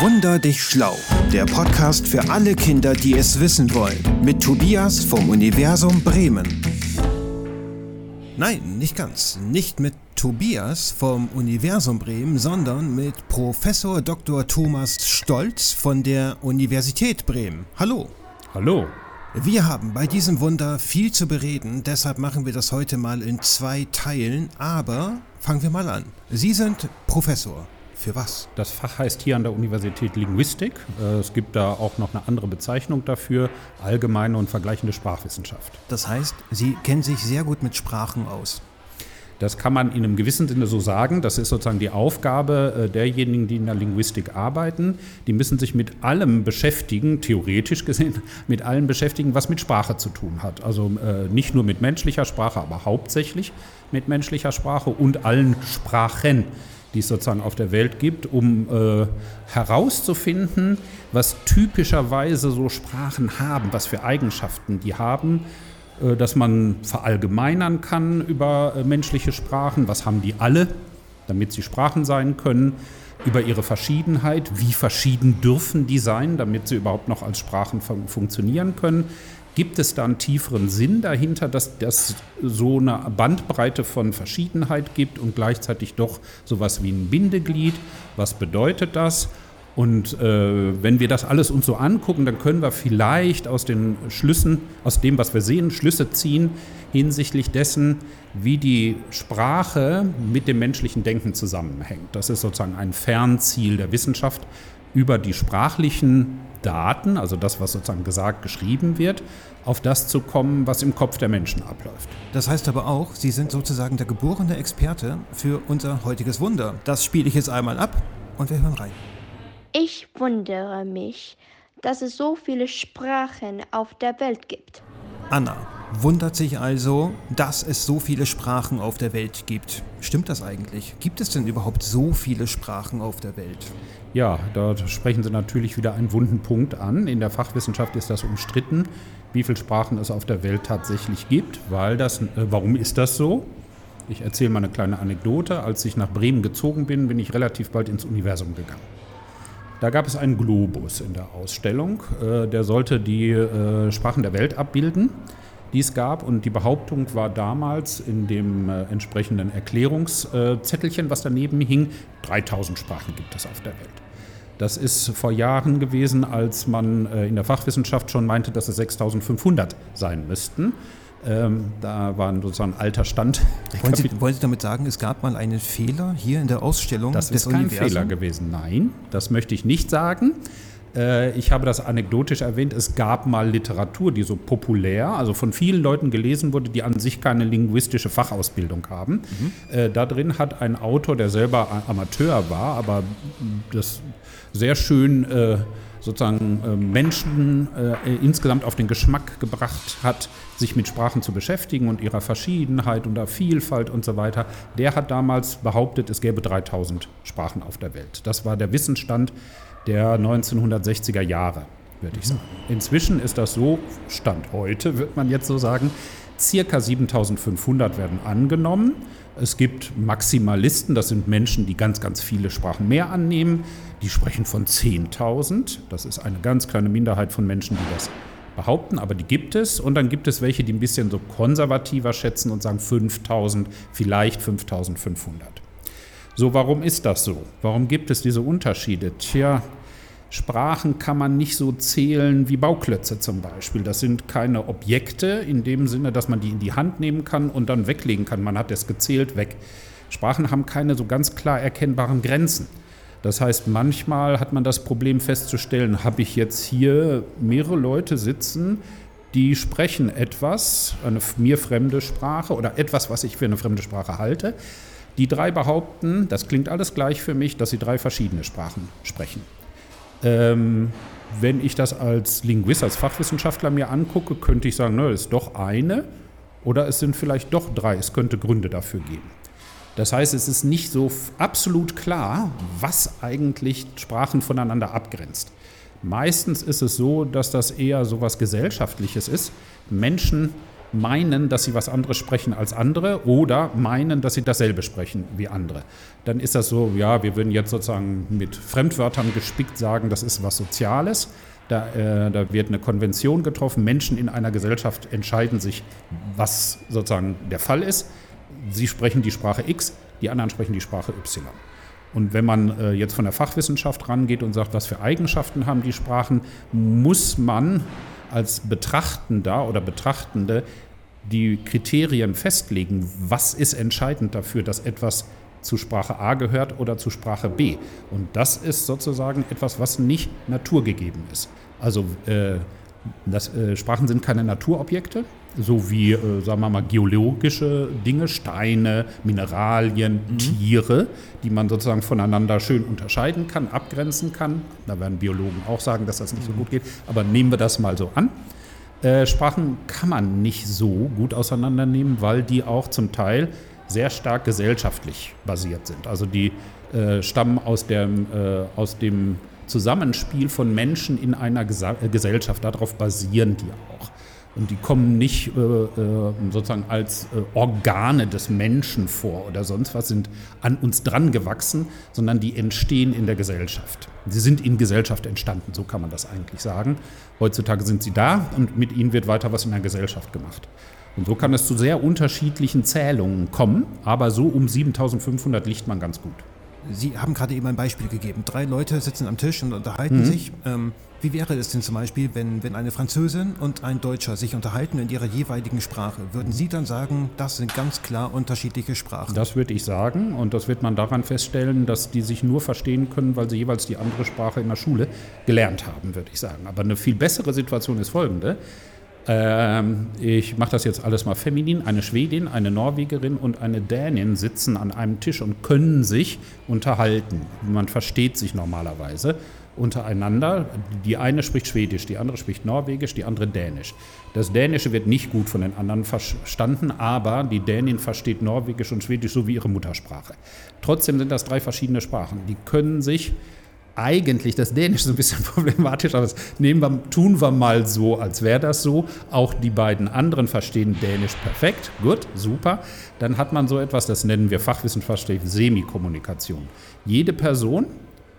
Wunder dich schlau, der Podcast für alle Kinder, die es wissen wollen, mit Tobias vom Universum Bremen. Nein, nicht ganz. Nicht mit Tobias vom Universum Bremen, sondern mit Professor Dr. Thomas Stolz von der Universität Bremen. Hallo. Hallo. Wir haben bei diesem Wunder viel zu bereden, deshalb machen wir das heute mal in zwei Teilen, aber fangen wir mal an. Sie sind Professor. Für was? Das Fach heißt hier an der Universität Linguistik. Äh, es gibt da auch noch eine andere Bezeichnung dafür, allgemeine und vergleichende Sprachwissenschaft. Das heißt, Sie kennen sich sehr gut mit Sprachen aus. Das kann man in einem gewissen Sinne so sagen. Das ist sozusagen die Aufgabe äh, derjenigen, die in der Linguistik arbeiten. Die müssen sich mit allem beschäftigen, theoretisch gesehen, mit allem beschäftigen, was mit Sprache zu tun hat. Also äh, nicht nur mit menschlicher Sprache, aber hauptsächlich mit menschlicher Sprache und allen Sprachen die es sozusagen auf der Welt gibt, um äh, herauszufinden, was typischerweise so Sprachen haben, was für Eigenschaften die haben, äh, dass man verallgemeinern kann über äh, menschliche Sprachen, was haben die alle, damit sie Sprachen sein können, über ihre Verschiedenheit, wie verschieden dürfen die sein, damit sie überhaupt noch als Sprachen fun funktionieren können, Gibt es da einen tieferen Sinn dahinter, dass das so eine Bandbreite von Verschiedenheit gibt und gleichzeitig doch sowas wie ein Bindeglied? Was bedeutet das? Und äh, wenn wir das alles uns so angucken, dann können wir vielleicht aus den Schlüssen, aus dem, was wir sehen, Schlüsse ziehen hinsichtlich dessen, wie die Sprache mit dem menschlichen Denken zusammenhängt. Das ist sozusagen ein Fernziel der Wissenschaft, über die sprachlichen Daten, also das, was sozusagen gesagt, geschrieben wird, auf das zu kommen, was im Kopf der Menschen abläuft. Das heißt aber auch, Sie sind sozusagen der geborene Experte für unser heutiges Wunder. Das spiele ich jetzt einmal ab und wir hören rein. Ich wundere mich, dass es so viele Sprachen auf der Welt gibt. Anna wundert sich also, dass es so viele Sprachen auf der Welt gibt. Stimmt das eigentlich? Gibt es denn überhaupt so viele Sprachen auf der Welt? Ja, da sprechen Sie natürlich wieder einen wunden Punkt an. In der Fachwissenschaft ist das umstritten, wie viele Sprachen es auf der Welt tatsächlich gibt. Weil das, äh, warum ist das so? Ich erzähle mal eine kleine Anekdote. Als ich nach Bremen gezogen bin, bin ich relativ bald ins Universum gegangen. Da gab es einen Globus in der Ausstellung. Äh, der sollte die äh, Sprachen der Welt abbilden, die es gab. Und die Behauptung war damals in dem äh, entsprechenden Erklärungszettelchen, was daneben hing, 3000 Sprachen gibt es auf der Welt. Das ist vor Jahren gewesen, als man in der Fachwissenschaft schon meinte, dass es 6500 sein müssten. Ähm, da war sozusagen ein alter Stand. Wollen Sie, wollen Sie, damit sagen, es gab mal einen Fehler hier in der Ausstellung? Das ist kein Universum? Fehler gewesen. Nein, das möchte ich nicht sagen. Äh, ich habe das anekdotisch erwähnt. Es gab mal Literatur, die so populär, also von vielen Leuten gelesen wurde, die an sich keine linguistische Fachausbildung haben. Mhm. Äh, da drin hat ein Autor, der selber Amateur war, aber das sehr schön äh, sozusagen Menschen insgesamt auf den Geschmack gebracht hat, sich mit Sprachen zu beschäftigen und ihrer Verschiedenheit und der Vielfalt und so weiter, der hat damals behauptet, es gäbe 3000 Sprachen auf der Welt. Das war der Wissensstand der 1960er Jahre, würde ich sagen. Inzwischen ist das so, Stand heute, wird man jetzt so sagen, circa 7500 werden angenommen. Es gibt Maximalisten, das sind Menschen, die ganz, ganz viele Sprachen mehr annehmen. Die sprechen von 10.000. Das ist eine ganz kleine Minderheit von Menschen, die das behaupten, aber die gibt es. Und dann gibt es welche, die ein bisschen so konservativer schätzen und sagen 5.000, vielleicht 5.500. So, warum ist das so? Warum gibt es diese Unterschiede? Tja, Sprachen kann man nicht so zählen wie Bauklötze zum Beispiel. Das sind keine Objekte in dem Sinne, dass man die in die Hand nehmen kann und dann weglegen kann. Man hat es gezählt weg. Sprachen haben keine so ganz klar erkennbaren Grenzen. Das heißt, manchmal hat man das Problem festzustellen, habe ich jetzt hier mehrere Leute sitzen, die sprechen etwas, eine mir fremde Sprache oder etwas, was ich für eine fremde Sprache halte. Die drei behaupten, das klingt alles gleich für mich, dass sie drei verschiedene Sprachen sprechen. Ähm, wenn ich das als Linguist, als Fachwissenschaftler mir angucke, könnte ich sagen, das ist doch eine oder es sind vielleicht doch drei. Es könnte Gründe dafür geben. Das heißt, es ist nicht so absolut klar, was eigentlich Sprachen voneinander abgrenzt. Meistens ist es so, dass das eher so etwas Gesellschaftliches ist. Menschen meinen, dass sie was anderes sprechen als andere oder meinen, dass sie dasselbe sprechen wie andere. Dann ist das so, ja, wir würden jetzt sozusagen mit Fremdwörtern gespickt sagen, das ist was Soziales. Da, äh, da, wird eine Konvention getroffen. Menschen in einer Gesellschaft entscheiden sich, was sozusagen der Fall ist. Sie sprechen die Sprache X, die anderen sprechen die Sprache Y. Und wenn man äh, jetzt von der Fachwissenschaft rangeht und sagt, was für Eigenschaften haben die Sprachen, muss man als Betrachtender oder Betrachtende die Kriterien festlegen, was ist entscheidend dafür, dass etwas zu Sprache A gehört oder zu Sprache B. Und das ist sozusagen etwas, was nicht naturgegeben ist. Also äh, das, äh, Sprachen sind keine Naturobjekte, so wie, äh, sagen wir mal, geologische Dinge, Steine, Mineralien, mhm. Tiere, die man sozusagen voneinander schön unterscheiden kann, abgrenzen kann. Da werden Biologen auch sagen, dass das nicht so gut geht, aber nehmen wir das mal so an. Äh, Sprachen kann man nicht so gut auseinandernehmen, weil die auch zum Teil sehr stark gesellschaftlich basiert sind. Also die äh, stammen aus, der, äh, aus dem Zusammenspiel von Menschen in einer Gesa Gesellschaft. Darauf basieren die auch. Und die kommen nicht äh, äh, sozusagen als äh, Organe des Menschen vor oder sonst was, sind an uns dran gewachsen, sondern die entstehen in der Gesellschaft. Sie sind in Gesellschaft entstanden, so kann man das eigentlich sagen. Heutzutage sind sie da und mit ihnen wird weiter was in der Gesellschaft gemacht. Und so kann es zu sehr unterschiedlichen Zählungen kommen, aber so um 7500 liegt man ganz gut. Sie haben gerade eben ein Beispiel gegeben. Drei Leute sitzen am Tisch und unterhalten mhm. sich. Ähm, wie wäre es denn zum Beispiel, wenn, wenn eine Französin und ein Deutscher sich unterhalten in ihrer jeweiligen Sprache? Würden Sie dann sagen, das sind ganz klar unterschiedliche Sprachen? Das würde ich sagen und das wird man daran feststellen, dass die sich nur verstehen können, weil sie jeweils die andere Sprache in der Schule gelernt haben, würde ich sagen. Aber eine viel bessere Situation ist folgende. Ähm, ich mache das jetzt alles mal feminin. Eine Schwedin, eine Norwegerin und eine Dänin sitzen an einem Tisch und können sich unterhalten. Man versteht sich normalerweise untereinander. Die eine spricht Schwedisch, die andere spricht Norwegisch, die andere Dänisch. Das Dänische wird nicht gut von den anderen verstanden, aber die Dänin versteht Norwegisch und Schwedisch so wie ihre Muttersprache. Trotzdem sind das drei verschiedene Sprachen. Die können sich eigentlich das Dänisch so ein bisschen problematisch, aber das nehmen wir, tun wir mal so, als wäre das so. Auch die beiden anderen verstehen Dänisch perfekt. Gut, super. Dann hat man so etwas, das nennen wir fachwissenschaftlich Semikommunikation. Jede Person,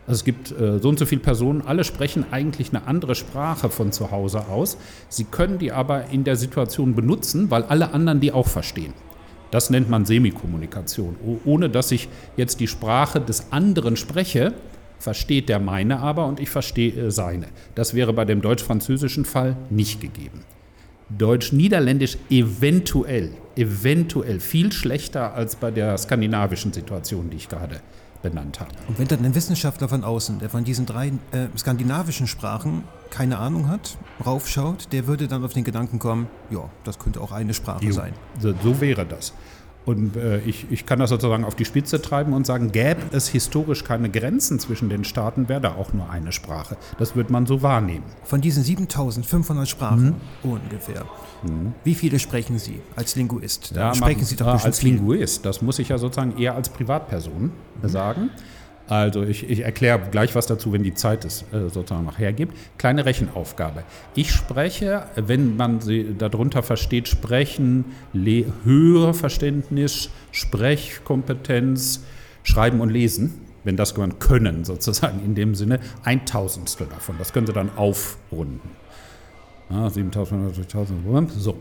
also es gibt äh, so und so viele Personen, alle sprechen eigentlich eine andere Sprache von zu Hause aus. Sie können die aber in der Situation benutzen, weil alle anderen die auch verstehen. Das nennt man Semikommunikation. Ohne dass ich jetzt die Sprache des anderen spreche, versteht der meine aber und ich verstehe äh, seine. Das wäre bei dem deutsch-französischen Fall nicht gegeben. Deutsch-Niederländisch eventuell, eventuell viel schlechter als bei der skandinavischen Situation, die ich gerade benannt habe. Und wenn dann ein Wissenschaftler von außen, der von diesen drei äh, skandinavischen Sprachen keine Ahnung hat, raufschaut, der würde dann auf den Gedanken kommen, ja, das könnte auch eine Sprache jo, sein. So, so wäre das. Und äh, ich, ich kann das sozusagen auf die Spitze treiben und sagen, gäbe es historisch keine Grenzen zwischen den Staaten, wäre da auch nur eine Sprache. Das wird man so wahrnehmen. Von diesen 7500 Sprachen mhm. ungefähr, mhm. wie viele sprechen Sie als Linguist? Da sprechen Sie doch äh, Als Linguist, das muss ich ja sozusagen eher als Privatperson mhm. sagen. Also ich, ich erkläre gleich was dazu, wenn die Zeit es äh, sozusagen noch hergibt. Kleine Rechenaufgabe. Ich spreche, wenn man sie darunter versteht, sprechen, Hörverständnis, Sprechkompetenz, Schreiben und Lesen, wenn das man können sozusagen in dem Sinne, ein Tausendstel davon. Das können Sie dann aufrunden. Ja, 7000, so.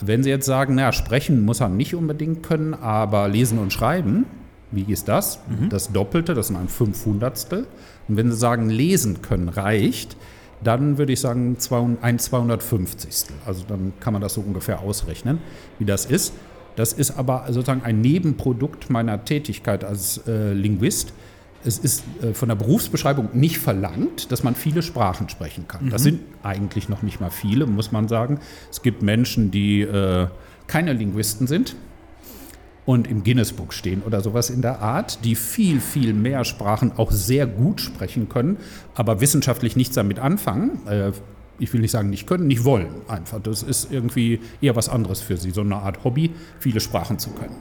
Wenn Sie jetzt sagen, naja, sprechen muss er nicht unbedingt können, aber lesen und schreiben, wie ist das? Mhm. Das Doppelte, das sind ein Fünfhundertstel. Und wenn Sie sagen, lesen können reicht, dann würde ich sagen ein 250. Also dann kann man das so ungefähr ausrechnen, wie das ist. Das ist aber sozusagen ein Nebenprodukt meiner Tätigkeit als äh, Linguist. Es ist äh, von der Berufsbeschreibung nicht verlangt, dass man viele Sprachen sprechen kann. Mhm. Das sind eigentlich noch nicht mal viele, muss man sagen. Es gibt Menschen, die äh, keine Linguisten sind, und im Guinness-Buch stehen oder sowas in der Art, die viel, viel mehr Sprachen auch sehr gut sprechen können, aber wissenschaftlich nichts damit anfangen. Äh, ich will nicht sagen, nicht können, nicht wollen einfach. Das ist irgendwie eher was anderes für sie, so eine Art Hobby, viele Sprachen zu können.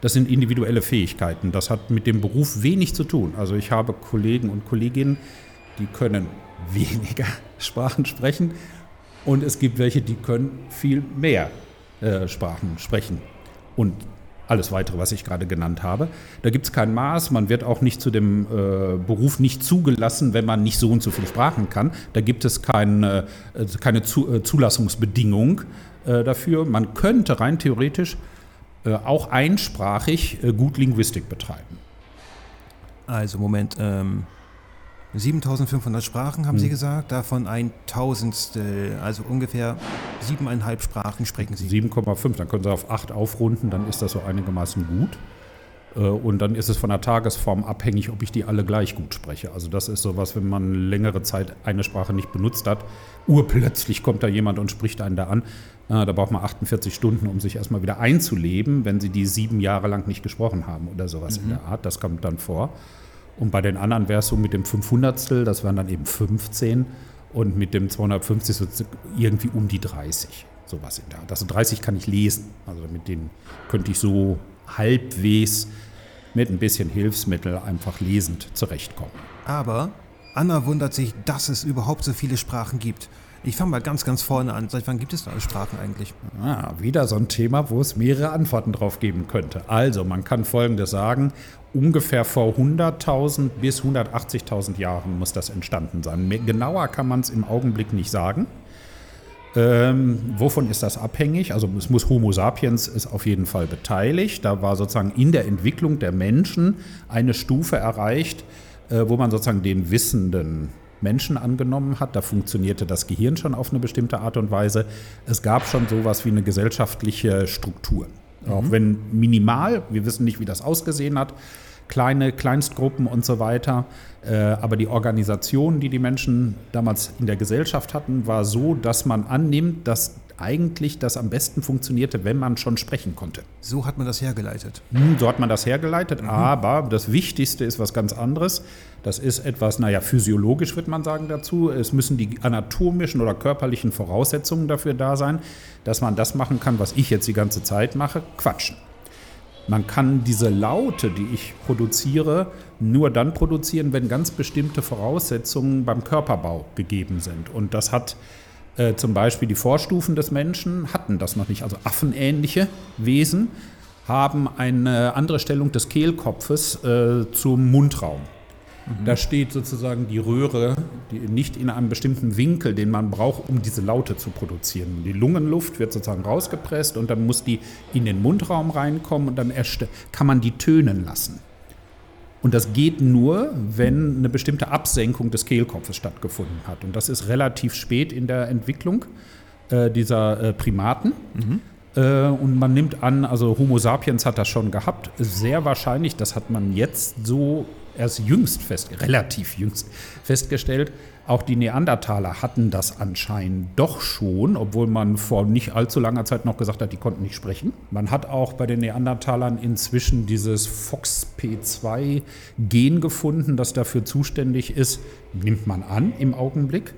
Das sind individuelle Fähigkeiten. Das hat mit dem Beruf wenig zu tun. Also ich habe Kollegen und Kolleginnen, die können weniger Sprachen sprechen Und es gibt welche, die können viel mehr äh, Sprachen sprechen. Und alles weitere, was ich gerade genannt habe. Da gibt es kein Maß, man wird auch nicht zu dem äh, Beruf nicht zugelassen, wenn man nicht so und so viele Sprachen kann. Da gibt es kein, äh, keine zu, äh, Zulassungsbedingung äh, dafür. Man könnte rein theoretisch äh, auch einsprachig äh, gut Linguistik betreiben. Also Moment, ähm, 7500 Sprachen haben Hm. Sie gesagt, davon ein Tausendstel, also ungefähr siebeneinhalb Sprachen sprechen Sie. 7,5, dann können Sie auf 8 aufrunden, dann ist das so einigermaßen gut. Äh, Und dann ist es von der Tagesform abhängig, ob ich die alle gleich gut spreche. Also das ist sowas, wenn man längere Zeit eine Sprache nicht benutzt hat, urplötzlich kommt da jemand und spricht einen da an. Da braucht man 48 Stunden, um sich erstmal wieder einzuleben, wenn sie die sieben Jahre lang nicht gesprochen haben oder sowas in der Art. Das kommt dann vor. Und bei den anderen wäre es so mit dem 500stel, das wären dann eben 15. Und mit dem 250 so irgendwie um die 30. Sowas in der Art. Also 30 kann ich lesen. Also mit denen könnte ich so halbwegs mit ein bisschen Hilfsmittel einfach lesend zurechtkommen. Aber Anna wundert sich, dass es überhaupt so viele Sprachen gibt. Ich fange mal ganz, ganz vorne an. Seit wann gibt es da Sprachen eigentlich? Ah, wieder so ein Thema, wo es mehrere Antworten drauf geben könnte. Also, man kann Folgendes sagen. Ungefähr vor 100.000 bis 180.000 Jahren muss das entstanden sein. Genauer kann man es im Augenblick nicht sagen. Ähm, wovon ist das abhängig? Also es muss Homo sapiens ist auf jeden Fall beteiligt. Da war sozusagen in der Entwicklung der Menschen eine Stufe erreicht, äh, wo man sozusagen den wissenden Menschen angenommen hat. Da funktionierte das Gehirn schon auf eine bestimmte Art und Weise. Es gab schon sowas wie eine gesellschaftliche Struktur. Auch wenn minimal, wir wissen nicht, wie das ausgesehen hat, kleine Kleinstgruppen und so weiter. Äh, aber die Organisation, die die Menschen damals in der Gesellschaft hatten, war so, dass man annimmt, dass eigentlich das am besten funktionierte, wenn man schon sprechen konnte. So hat man das hergeleitet. Hm, So hat man das hergeleitet, aber das Wichtigste ist was ganz anderes. Das ist etwas, naja, physiologisch wird man sagen dazu. Es müssen die anatomischen oder körperlichen Voraussetzungen dafür da sein, dass man das machen kann, was ich jetzt die ganze Zeit mache, quatschen. Man kann diese Laute, die ich produziere, nur dann produzieren, wenn ganz bestimmte Voraussetzungen beim Körperbau gegeben sind. Und das hat äh, zum Beispiel die Vorstufen des Menschen, hatten das noch nicht. Also affenähnliche Wesen haben eine andere Stellung des Kehlkopfes äh, zum Mundraum. Da steht sozusagen die Röhre die nicht in einem bestimmten Winkel, den man braucht, um diese Laute zu produzieren. Die Lungenluft wird sozusagen rausgepresst und dann muss die in den Mundraum reinkommen und dann erst kann man die tönen lassen. Und das geht nur, wenn eine bestimmte Absenkung des Kehlkopfes stattgefunden hat. Und das ist relativ spät in der Entwicklung äh, dieser äh, Primaten. Äh, und man nimmt an, also Homo sapiens hat das schon gehabt. Sehr wahrscheinlich, das hat man jetzt so erst jüngst fest, relativ jüngst festgestellt, auch die Neandertaler hatten das anscheinend doch schon, obwohl man vor nicht allzu langer Zeit noch gesagt hat, die konnten nicht sprechen. Man hat auch bei den Neandertalern inzwischen dieses FOXP2-Gen gefunden, das dafür zuständig ist, nimmt man an im Augenblick.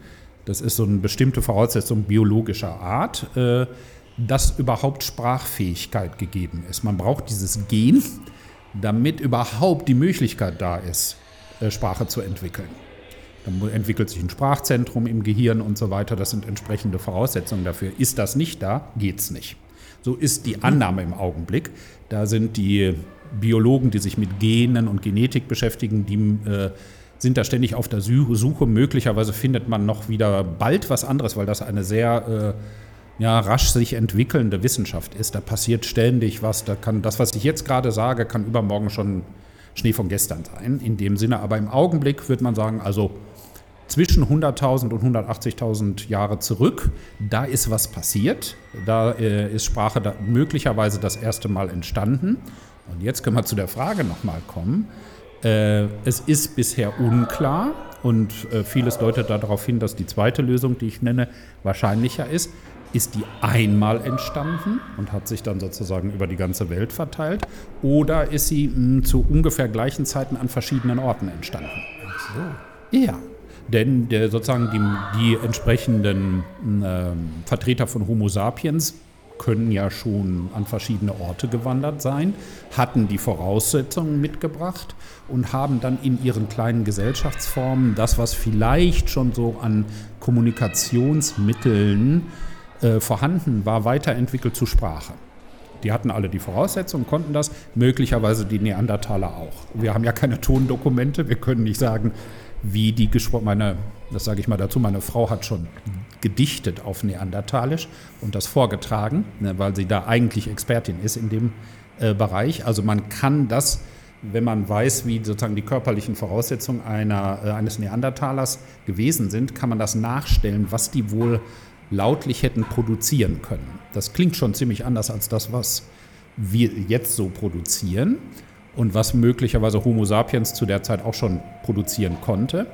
Das ist so eine bestimmte Voraussetzung biologischer Art, äh, dass überhaupt Sprachfähigkeit gegeben ist. Man braucht dieses Gen, damit überhaupt die Möglichkeit da ist, äh, Sprache zu entwickeln. Dann entwickelt sich ein Sprachzentrum im Gehirn und so weiter. Das sind entsprechende Voraussetzungen dafür. Ist das nicht da, geht's nicht. So ist die Annahme im Augenblick. Da sind die Biologen, die sich mit Genen und Genetik beschäftigen, die äh, sind da ständig auf der Su- Suche. Möglicherweise findet man noch wieder bald was anderes, weil das eine sehr äh, ja, rasch sich entwickelnde Wissenschaft ist. Da passiert ständig was. Da kann das, was ich jetzt gerade sage, kann übermorgen schon Schnee von gestern sein. In dem Sinne, aber im Augenblick würde man sagen, also zwischen 100.000 und 180.000 Jahre zurück, da ist was passiert. Da äh, ist Sprache da möglicherweise das erste Mal entstanden. Und jetzt können wir zu der Frage nochmal kommen. Äh, es ist bisher unklar und äh, vieles deutet darauf hin, dass die zweite Lösung, die ich nenne, wahrscheinlicher ist. Ist die einmal entstanden und hat sich dann sozusagen über die ganze Welt verteilt? Oder ist sie mh, zu ungefähr gleichen Zeiten an verschiedenen Orten entstanden? Ja, denn der, sozusagen die, die entsprechenden ähm, Vertreter von Homo sapiens können ja schon an verschiedene Orte gewandert sein, hatten die Voraussetzungen mitgebracht und haben dann in ihren kleinen Gesellschaftsformen das, was vielleicht schon so an Kommunikationsmitteln äh, vorhanden war, weiterentwickelt zu Sprache. Die hatten alle die Voraussetzungen, konnten das, möglicherweise die Neandertaler auch. Wir haben ja keine Tondokumente, wir können nicht sagen, wie die gesprochen, meine, das sage ich mal dazu, meine Frau hat schon gedichtet auf Neandertalisch und das vorgetragen, ne, weil sie da eigentlich Expertin ist in dem äh, Bereich. Also man kann das, wenn man weiß, wie sozusagen die körperlichen Voraussetzungen einer, äh, eines Neandertalers gewesen sind, kann man das nachstellen, was die wohl lautlich hätten produzieren können. Das klingt schon ziemlich anders als das, was wir jetzt so produzieren und was möglicherweise Homo sapiens zu der Zeit auch schon produzieren konnte.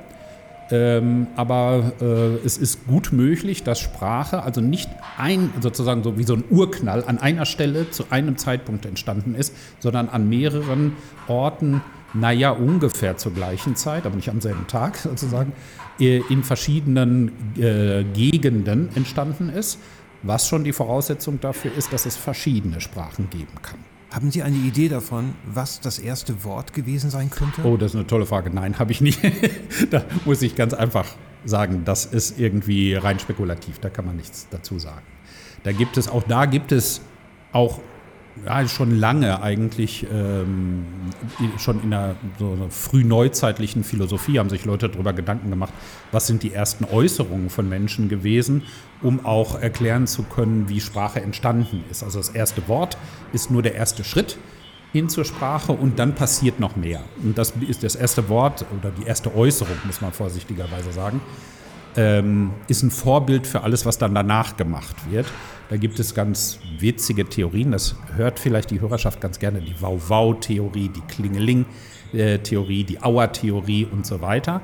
Ähm, aber äh, es ist gut möglich, dass Sprache also nicht ein, sozusagen so wie so ein Urknall an einer Stelle zu einem Zeitpunkt entstanden ist, sondern an mehreren Orten, naja, ungefähr zur gleichen Zeit, aber nicht am selben Tag sozusagen, äh, in verschiedenen äh, Gegenden entstanden ist, was schon die Voraussetzung dafür ist, dass es verschiedene Sprachen geben kann. Haben Sie eine Idee davon, was das erste Wort gewesen sein könnte? Oh, das ist eine tolle Frage. Nein, habe ich nicht. da muss ich ganz einfach sagen, das ist irgendwie rein spekulativ. Da kann man nichts dazu sagen. Da gibt es, auch da gibt es auch ja, schon lange eigentlich, ähm, schon in der so frühneuzeitlichen Philosophie haben sich Leute darüber Gedanken gemacht, was sind die ersten Äußerungen von Menschen gewesen, um auch erklären zu können, wie Sprache entstanden ist. Also das erste Wort ist nur der erste Schritt hin zur Sprache und dann passiert noch mehr. Und das ist das erste Wort oder die erste Äußerung, muss man vorsichtigerweise sagen, ähm, ist ein Vorbild für alles, was dann danach gemacht wird. Da gibt es ganz witzige Theorien, das hört vielleicht die Hörerschaft ganz gerne, die Wow-Wow-Theorie, die Klingeling-Theorie, die Auer-Theorie und so weiter.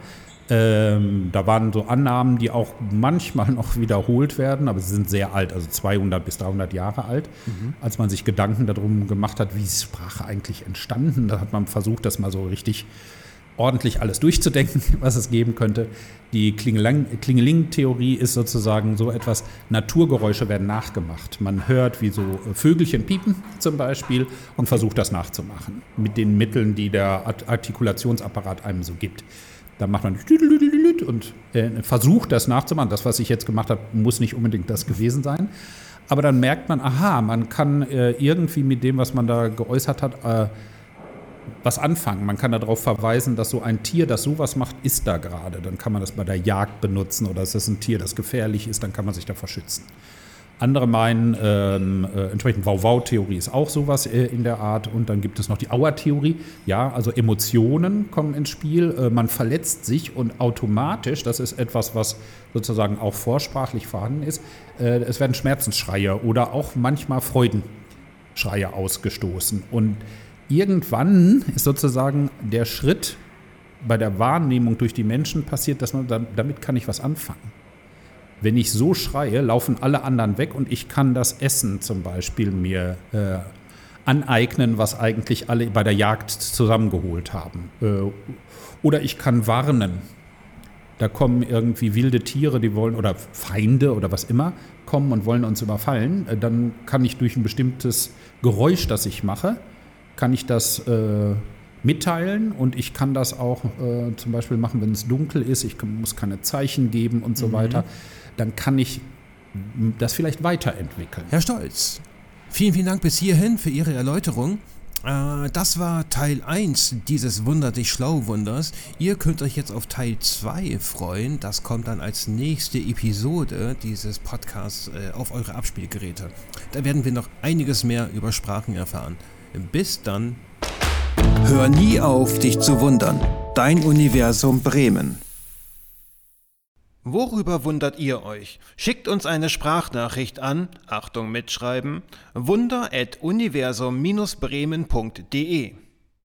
Ähm, da waren so Annahmen, die auch manchmal noch wiederholt werden, aber sie sind sehr alt, also 200 bis 300 Jahre alt. Mhm. Als man sich Gedanken darum gemacht hat, wie ist Sprache eigentlich entstanden, da hat man versucht, das mal so richtig ordentlich alles durchzudenken, was es geben könnte. Die Klingeling-Theorie ist sozusagen so etwas, Naturgeräusche werden nachgemacht. Man hört, wie so Vögelchen piepen zum Beispiel und versucht das nachzumachen mit den Mitteln, die der Artikulationsapparat einem so gibt. Da macht man und äh, versucht das nachzumachen. Das, was ich jetzt gemacht habe, muss nicht unbedingt das gewesen sein. Aber dann merkt man, aha, man kann äh, irgendwie mit dem, was man da geäußert hat, äh, was anfangen. Man kann darauf verweisen, dass so ein Tier, das sowas macht, ist da gerade. Dann kann man das bei der Jagd benutzen oder ist es ein Tier, das gefährlich ist, dann kann man sich davor schützen. Andere meinen, ähm, äh, entsprechend Wow-Wow-Theorie ist auch sowas äh, in der Art. Und dann gibt es noch die Auer-Theorie. Ja, also Emotionen kommen ins Spiel. Äh, man verletzt sich und automatisch, das ist etwas, was sozusagen auch vorsprachlich vorhanden ist, äh, es werden Schmerzensschreie oder auch manchmal Freudenschreie ausgestoßen. Und irgendwann ist sozusagen der Schritt bei der Wahrnehmung durch die Menschen passiert, dass man damit kann ich was anfangen. Wenn ich so schreie, laufen alle anderen weg und ich kann das Essen zum Beispiel mir äh, aneignen, was eigentlich alle bei der Jagd zusammengeholt haben. Äh, oder ich kann warnen. Da kommen irgendwie wilde Tiere, die wollen, oder Feinde oder was immer, kommen und wollen uns überfallen. Äh, dann kann ich durch ein bestimmtes Geräusch, das ich mache, kann ich das äh, mitteilen und ich kann das auch äh, zum Beispiel machen, wenn es dunkel ist, ich muss keine Zeichen geben und so mhm. weiter, dann kann ich das vielleicht weiterentwickeln. Herr Stolz, vielen, vielen Dank bis hierhin für Ihre Erläuterung. Äh, das war Teil 1 dieses Wunder dich schlau Wunders. Ihr könnt euch jetzt auf Teil 2 freuen. Das kommt dann als nächste Episode dieses Podcasts äh, auf eure Abspielgeräte. Da werden wir noch einiges mehr über Sprachen erfahren. Bis dann. Hör nie auf, dich zu wundern. Dein Universum Bremen. Worüber wundert ihr euch? Schickt uns eine Sprachnachricht an, Achtung mitschreiben, wunder.universum-bremen.de.